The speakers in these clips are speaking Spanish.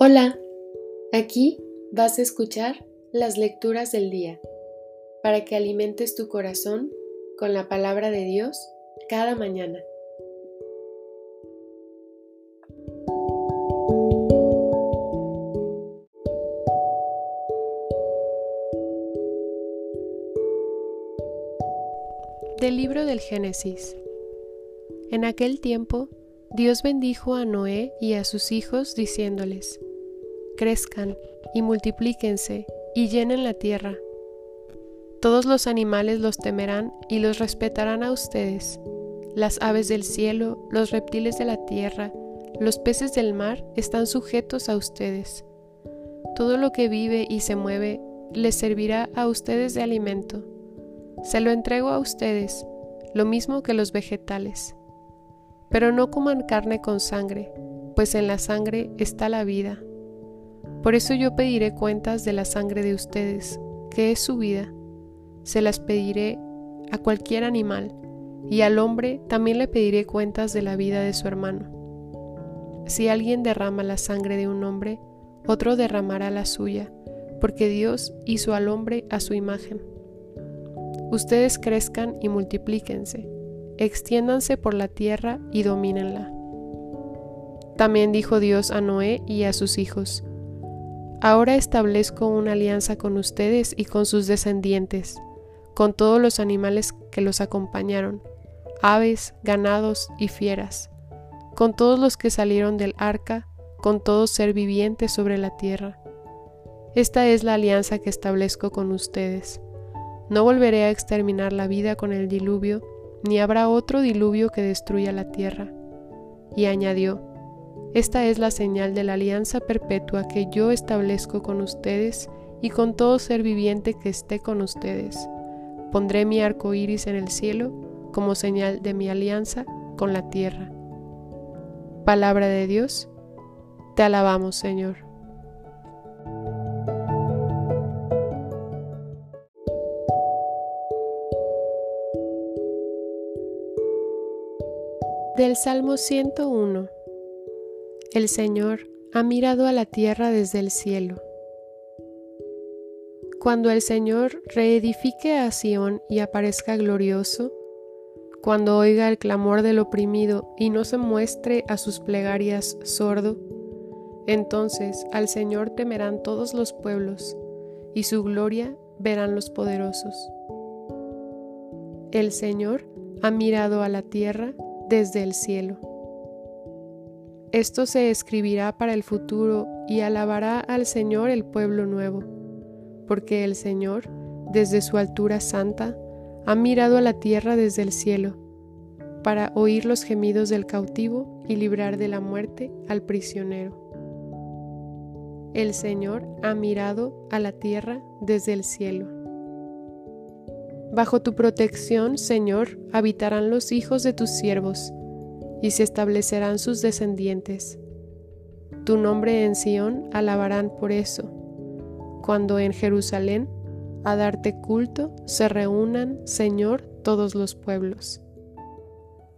Hola, aquí vas a escuchar las lecturas del día para que alimentes tu corazón con la palabra de Dios cada mañana. Del libro del Génesis. En aquel tiempo, Dios bendijo a Noé y a sus hijos diciéndoles, crezcan y multiplíquense y llenen la tierra. Todos los animales los temerán y los respetarán a ustedes. Las aves del cielo, los reptiles de la tierra, los peces del mar están sujetos a ustedes. Todo lo que vive y se mueve les servirá a ustedes de alimento. Se lo entrego a ustedes, lo mismo que los vegetales. Pero no coman carne con sangre, pues en la sangre está la vida por eso yo pediré cuentas de la sangre de ustedes, que es su vida. Se las pediré a cualquier animal, y al hombre también le pediré cuentas de la vida de su hermano. Si alguien derrama la sangre de un hombre, otro derramará la suya, porque Dios hizo al hombre a su imagen. Ustedes crezcan y multiplíquense, extiéndanse por la tierra y domínenla. También dijo Dios a Noé y a sus hijos, Ahora establezco una alianza con ustedes y con sus descendientes, con todos los animales que los acompañaron, aves, ganados y fieras, con todos los que salieron del arca, con todo ser viviente sobre la tierra. Esta es la alianza que establezco con ustedes. No volveré a exterminar la vida con el diluvio, ni habrá otro diluvio que destruya la tierra. Y añadió, esta es la señal de la alianza perpetua que yo establezco con ustedes y con todo ser viviente que esté con ustedes. Pondré mi arco iris en el cielo como señal de mi alianza con la tierra. Palabra de Dios, te alabamos, Señor. Del Salmo 101 el Señor ha mirado a la tierra desde el cielo. Cuando el Señor reedifique a Sión y aparezca glorioso, cuando oiga el clamor del oprimido y no se muestre a sus plegarias sordo, entonces al Señor temerán todos los pueblos, y su gloria verán los poderosos. El Señor ha mirado a la tierra desde el cielo. Esto se escribirá para el futuro y alabará al Señor el pueblo nuevo, porque el Señor, desde su altura santa, ha mirado a la tierra desde el cielo, para oír los gemidos del cautivo y librar de la muerte al prisionero. El Señor ha mirado a la tierra desde el cielo. Bajo tu protección, Señor, habitarán los hijos de tus siervos, y se establecerán sus descendientes. Tu nombre en Sión alabarán por eso, cuando en Jerusalén a darte culto se reúnan, Señor, todos los pueblos.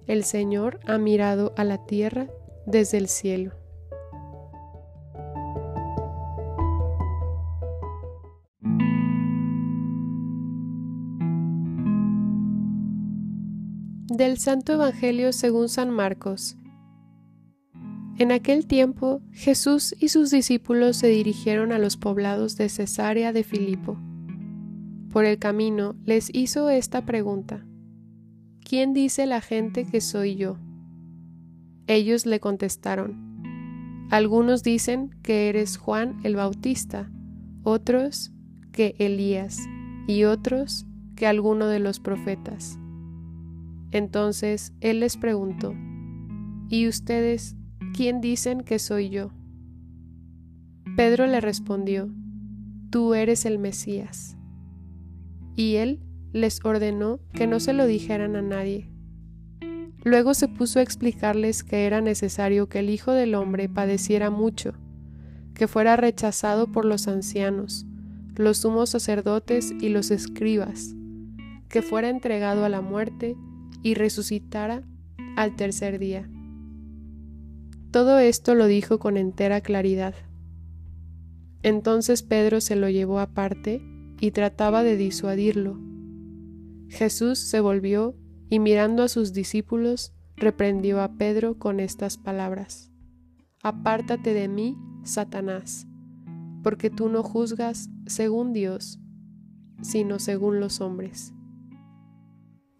El Señor ha mirado a la tierra desde el cielo. Del Santo Evangelio según San Marcos. En aquel tiempo Jesús y sus discípulos se dirigieron a los poblados de Cesarea de Filipo. Por el camino les hizo esta pregunta. ¿Quién dice la gente que soy yo? Ellos le contestaron. Algunos dicen que eres Juan el Bautista, otros que Elías y otros que alguno de los profetas. Entonces él les preguntó, ¿Y ustedes quién dicen que soy yo? Pedro le respondió, Tú eres el Mesías. Y él les ordenó que no se lo dijeran a nadie. Luego se puso a explicarles que era necesario que el Hijo del Hombre padeciera mucho, que fuera rechazado por los ancianos, los sumos sacerdotes y los escribas, que fuera entregado a la muerte y resucitara al tercer día. Todo esto lo dijo con entera claridad, Entonces Pedro se lo llevó aparte y trataba de disuadirlo. Jesús se volvió y mirando a sus discípulos, reprendió a Pedro con estas palabras. Apártate de mí, Satanás, porque tú no juzgas según Dios, sino según los hombres.